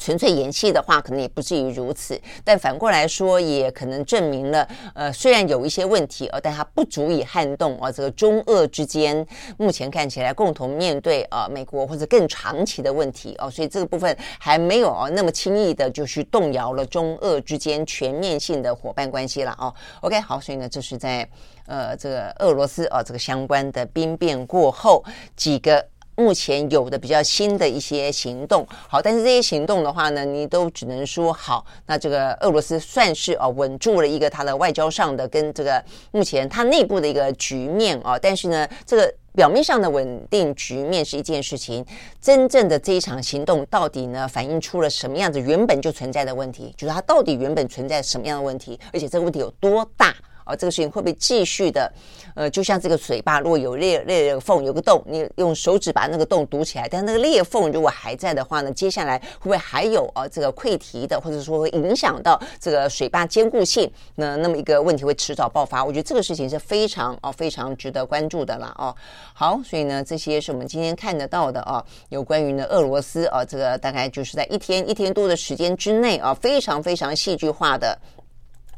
纯粹演戏的话，可能也不至于如此。但反过来说，也可能证明了，呃，虽然有一些问题，呃，但它不足以撼动啊，这个中俄之间目前看起来共同面对啊，美国或者更长期的问题哦，所以这个部分还没有啊那么轻易的就去动摇了中俄之间全面性的伙伴关系了哦。OK，好，所以呢，这是在呃这个俄罗斯啊这个相关的兵变过后几个。目前有的比较新的一些行动，好，但是这些行动的话呢，你都只能说好。那这个俄罗斯算是啊稳住了一个它的外交上的跟这个目前它内部的一个局面啊，但是呢，这个表面上的稳定局面是一件事情，真正的这一场行动到底呢反映出了什么样子原本就存在的问题？就是它到底原本存在什么样的问题，而且这个问题有多大？这个事情会不会继续的？呃，就像这个水坝，如果有裂裂缝，有个洞，你用手指把那个洞堵起来，但那个裂缝如果还在的话呢，接下来会不会还有啊这个溃堤的，或者说会影响到这个水坝坚固性？那那么一个问题会迟早爆发。我觉得这个事情是非常哦非常值得关注的啦哦。好，所以呢，这些是我们今天看得到的啊，有关于呢俄罗斯啊这个大概就是在一天一天多的时间之内啊，非常非常戏剧化的。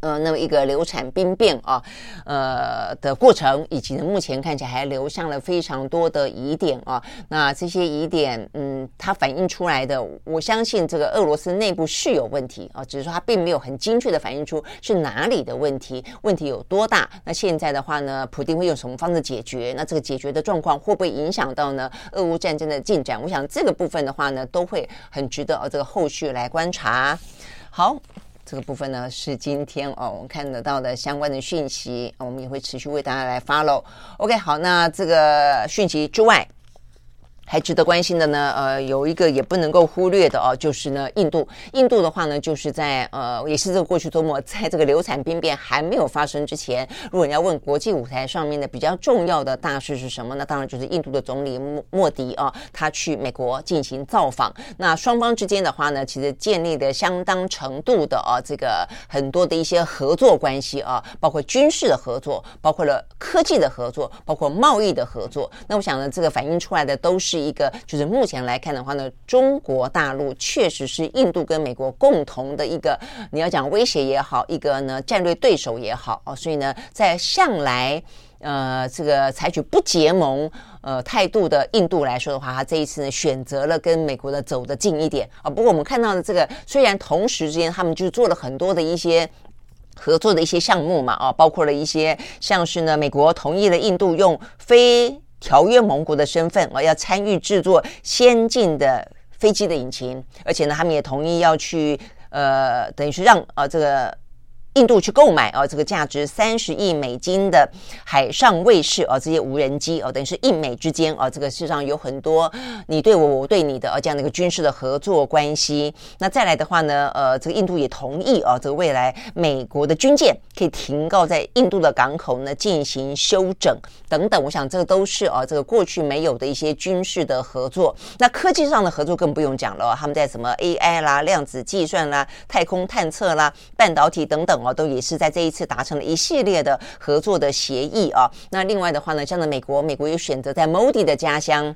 呃，那么一个流产兵变啊，呃的过程，以及呢，目前看起来还留下了非常多的疑点啊。那这些疑点，嗯，它反映出来的，我相信这个俄罗斯内部是有问题啊，只是说它并没有很精确的反映出是哪里的问题，问题有多大。那现在的话呢，普丁会用什么方式解决？那这个解决的状况会不会影响到呢俄乌战争的进展？我想这个部分的话呢，都会很值得啊这个后续来观察。好。这个部分呢，是今天哦，我们看得到的相关的讯息，我们也会持续为大家来 follow。OK，好，那这个讯息之外。还值得关心的呢，呃，有一个也不能够忽略的哦，就是呢，印度。印度的话呢，就是在呃，也是这个过去周末，在这个流产病变还没有发生之前，如果你要问国际舞台上面的比较重要的大事是什么呢？当然就是印度的总理莫莫迪啊，他去美国进行造访。那双方之间的话呢，其实建立的相当程度的啊，这个很多的一些合作关系啊，包括军事的合作，包括了科技的合作，包括贸易的合作。那我想呢，这个反映出来的都是。一个就是目前来看的话呢，中国大陆确实是印度跟美国共同的一个，你要讲威胁也好，一个呢战略对手也好哦，所以呢，在向来呃这个采取不结盟呃态度的印度来说的话，他这一次呢选择了跟美国的走得近一点啊。不过我们看到的这个，虽然同时之间他们就做了很多的一些合作的一些项目嘛，啊，包括了一些像是呢，美国同意了印度用非条约盟国的身份我，要参与制作先进的飞机的引擎，而且呢，他们也同意要去呃，等于是让啊这个。印度去购买啊，这个价值三十亿美金的海上卫士啊，这些无人机啊，等于是印美之间啊，这个世上有很多你对我，我对你的啊这样的一个军事的合作关系。那再来的话呢，呃，这个印度也同意啊，这个未来美国的军舰可以停靠在印度的港口呢进行修整等等。我想这个都是啊，这个过去没有的一些军事的合作。那科技上的合作更不用讲了，他们在什么 AI 啦、量子计算啦、太空探测啦、半导体等等。啊，都也是在这一次达成了一系列的合作的协议啊。那另外的话呢，像在美国，美国又选择在 Modi 的家乡，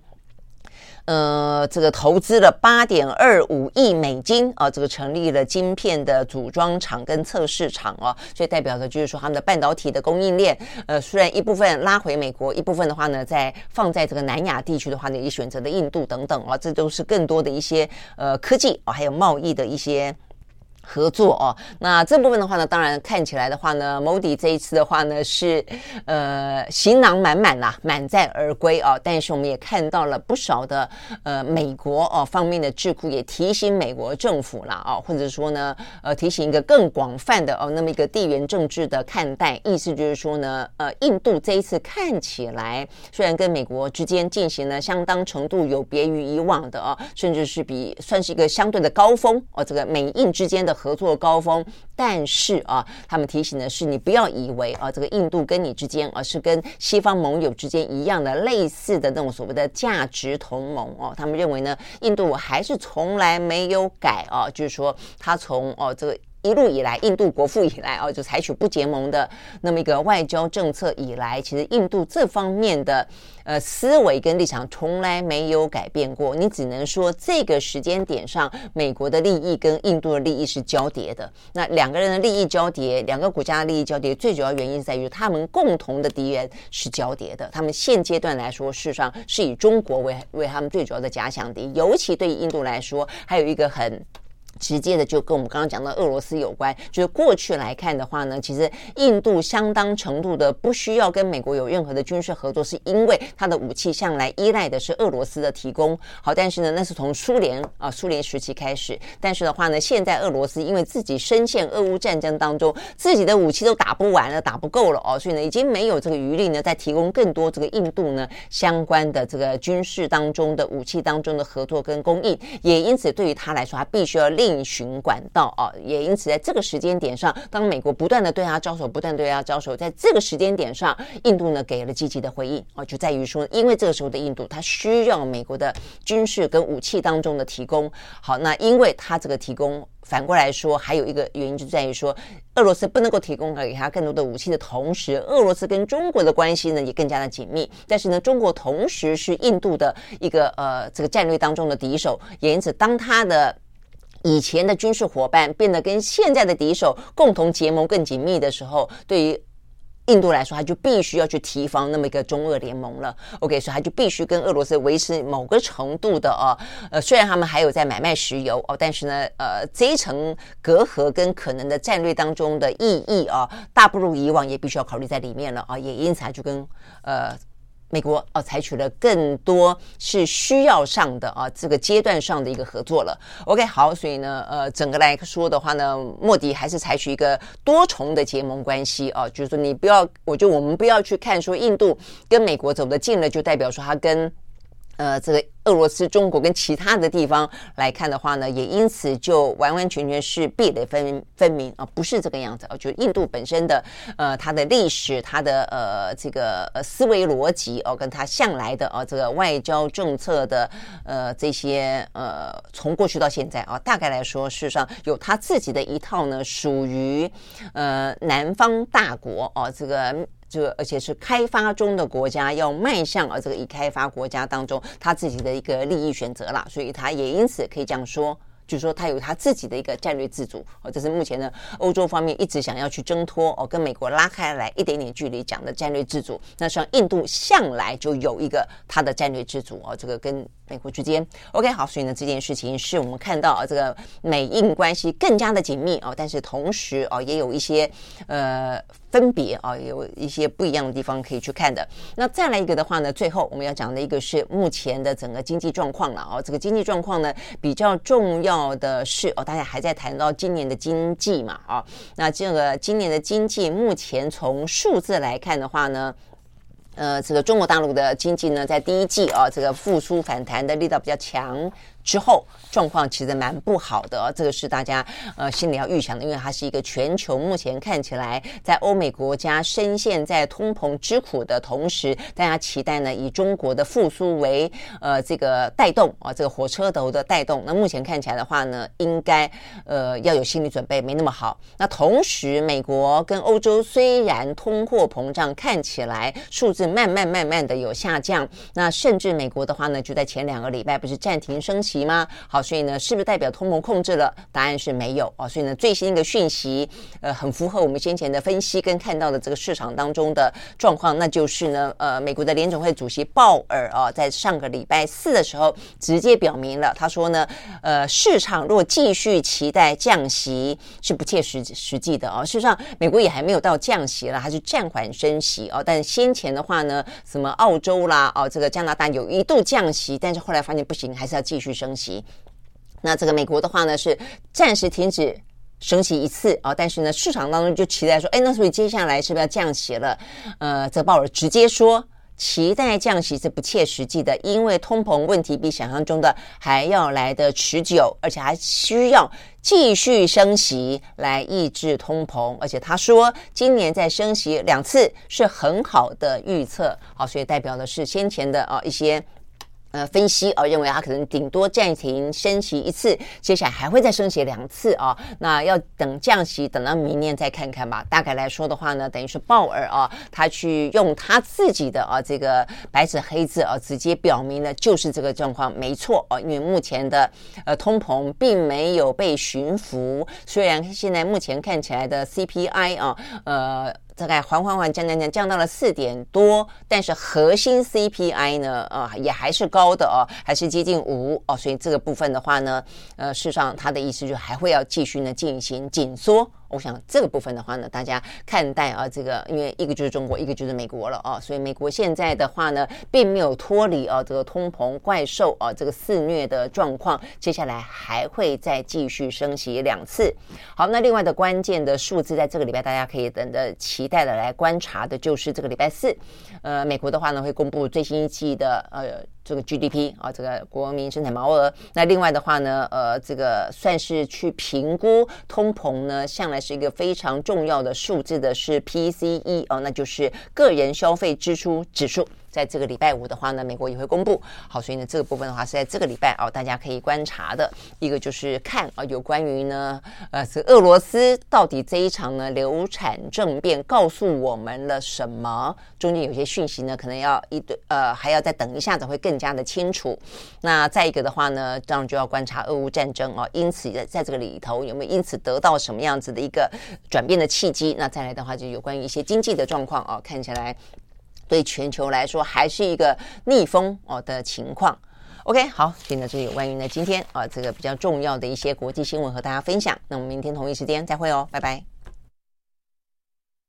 呃，这个投资了八点二五亿美金啊，这个成立了晶片的组装厂跟测试厂啊。所以代表着就是说，他们的半导体的供应链，呃，虽然一部分拉回美国，一部分的话呢，在放在这个南亚地区的话呢，也选择了印度等等啊。这都是更多的一些呃科技啊，还有贸易的一些。合作哦，那这部分的话呢，当然看起来的话呢，Modi 这一次的话呢是呃行囊满满啦，满载而归哦。但是我们也看到了不少的呃美国哦方面的智库也提醒美国政府啦哦，或者说呢呃提醒一个更广泛的哦那么一个地缘政治的看待，意思就是说呢呃印度这一次看起来虽然跟美国之间进行了相当程度有别于以往的哦，甚至是比算是一个相对的高峰哦，这个美印之间的。合作高峰，但是啊，他们提醒的是，你不要以为啊，这个印度跟你之间，而是跟西方盟友之间一样的类似的那种所谓的价值同盟哦。他们认为呢，印度还是从来没有改啊，就是说，他从哦这个。一路以来，印度国父以来哦，就采取不结盟的那么一个外交政策以来，其实印度这方面的呃思维跟立场从来没有改变过。你只能说这个时间点上，美国的利益跟印度的利益是交叠的。那两个人的利益交叠，两个国家的利益交叠，最主要原因在于他们共同的敌人是交叠的。他们现阶段来说，事实上是以中国为为他们最主要的假想敌，尤其对于印度来说，还有一个很。直接的就跟我们刚刚讲到俄罗斯有关，就是过去来看的话呢，其实印度相当程度的不需要跟美国有任何的军事合作，是因为它的武器向来依赖的是俄罗斯的提供。好，但是呢，那是从苏联啊苏联时期开始，但是的话呢，现在俄罗斯因为自己深陷俄乌战争当中，自己的武器都打不完了，打不够了哦，所以呢，已经没有这个余力呢，再提供更多这个印度呢相关的这个军事当中的武器当中的合作跟供应，也因此对于他来说，他必须要另寻管道啊，也因此在这个时间点上，当美国不断的对他招手，不断对他招手，在这个时间点上，印度呢给了积极的回应啊，就在于说，因为这个时候的印度，它需要美国的军事跟武器当中的提供。好，那因为它这个提供，反过来说，还有一个原因就在于说，俄罗斯不能够提供给他更多的武器的同时，俄罗斯跟中国的关系呢也更加的紧密。但是呢，中国同时是印度的一个呃这个战略当中的敌手，也因此当他的。以前的军事伙伴变得跟现在的敌手共同结盟更紧密的时候，对于印度来说，他就必须要去提防那么一个中俄联盟了。OK，所以他就必须跟俄罗斯维持某个程度的哦，呃，虽然他们还有在买卖石油哦，但是呢，呃，这一层隔阂跟可能的战略当中的意义啊，大不如以往，也必须要考虑在里面了啊，也因此他就跟呃。美国啊，采取了更多是需要上的啊，这个阶段上的一个合作了。OK，好，所以呢，呃，整个来说的话呢，莫迪还是采取一个多重的结盟关系啊，就是说你不要，我就我们不要去看说印度跟美国走得近了，就代表说他跟。呃，这个俄罗斯、中国跟其他的地方来看的话呢，也因此就完完全全是壁垒分分明啊，不是这个样子啊。就印度本身的呃，它的历史、它的呃这个呃思维逻辑哦，跟它向来的啊这个外交政策的呃这些呃，从过去到现在啊，大概来说，事实上有它自己的一套呢，属于呃南方大国哦，这个。这个而且是开发中的国家要迈向啊这个已开发国家当中他自己的一个利益选择啦，所以他也因此可以这样说，就是说他有他自己的一个战略自主哦，这是目前呢欧洲方面一直想要去挣脱哦，跟美国拉开来一点点距离讲的战略自主。那像印度向来就有一个他的战略自主哦，这个跟。美国之间，OK，好，所以呢，这件事情是我们看到啊，这个美印关系更加的紧密哦，但是同时哦，也有一些呃分别啊，有一些不一样的地方可以去看的。那再来一个的话呢，最后我们要讲的一个是目前的整个经济状况了哦，这个经济状况呢比较重要的是哦，大家还在谈到今年的经济嘛啊，那这个今年的经济目前从数字来看的话呢。呃，这个中国大陆的经济呢，在第一季啊，这个复苏反弹的力道比较强。之后状况其实蛮不好的，这个是大家呃心里要预想的，因为它是一个全球目前看起来在欧美国家深陷在通膨之苦的同时，大家期待呢以中国的复苏为呃这个带动啊，这个火车头的带动。那目前看起来的话呢，应该呃要有心理准备，没那么好。那同时，美国跟欧洲虽然通货膨胀看起来数字慢慢慢慢的有下降，那甚至美国的话呢，就在前两个礼拜不是暂停升息。吗？好，所以呢，是不是代表通膨控制了？答案是没有啊。所以呢，最新一个讯息，呃，很符合我们先前的分析跟看到的这个市场当中的状况，那就是呢，呃，美国的联准会主席鲍尔啊，在上个礼拜四的时候直接表明了，他说呢，呃，市场若继续期待降息是不切实实际的啊。事实上，美国也还没有到降息了，还是暂缓升息啊。但先前的话呢，什么澳洲啦，哦，这个加拿大有一度降息，但是后来发现不行，还是要继续升。升息，那这个美国的话呢，是暂时停止升息一次啊，但是呢，市场当中就期待说，哎，那所以接下来是不是要降息了？呃，泽鲍尔直接说，期待降息是不切实际的，因为通膨问题比想象中的还要来得持久，而且还需要继续升息来抑制通膨。而且他说，今年再升息两次是很好的预测，好，所以代表的是先前的啊一些。呃，分析哦，认为它可能顶多暂停升息一次，接下来还会再升息两次啊。那要等降息，等到明年再看看吧。大概来说的话呢，等于是鲍尔啊，他去用他自己的啊这个白纸黑字啊，直接表明了就是这个状况没错啊。因为目前的呃通膨并没有被驯服，虽然现在目前看起来的 CPI 啊，呃。大概缓缓缓降降降降到了四点多，但是核心 CPI 呢，啊、也还是高的哦，还是接近五哦，所以这个部分的话呢，呃，事实上它的意思就还会要继续呢进行紧缩。我想这个部分的话呢，大家看待啊，这个因为一个就是中国，一个就是美国了啊，所以美国现在的话呢，并没有脱离啊这个通膨怪兽啊这个肆虐的状况，接下来还会再继续升息两次。好，那另外的关键的数字，在这个礼拜大家可以等着期待的来观察的，就是这个礼拜四，呃，美国的话呢会公布最新一季的呃。这个 GDP 啊，这个国民生产毛额。那另外的话呢，呃，这个算是去评估通膨呢，向来是一个非常重要的数字的是 PCE 哦，那就是个人消费支出指数。在这个礼拜五的话呢，美国也会公布。好，所以呢，这个部分的话是在这个礼拜哦，大家可以观察的一个就是看啊，有关于呢，呃，是俄罗斯到底这一场呢流产政变告诉我们了什么？中间有些讯息呢，可能要一对呃，还要再等一下子会更加的清楚。那再一个的话呢，当然就要观察俄乌战争哦，因此在在这个里头有没有因此得到什么样子的一个转变的契机？那再来的话，就有关于一些经济的状况哦，看起来。对全球来说，还是一个逆风哦的情况。OK，好，所以呢，这有关于呢今天啊这个比较重要的一些国际新闻和大家分享。那我们明天同一时间再会哦，拜拜。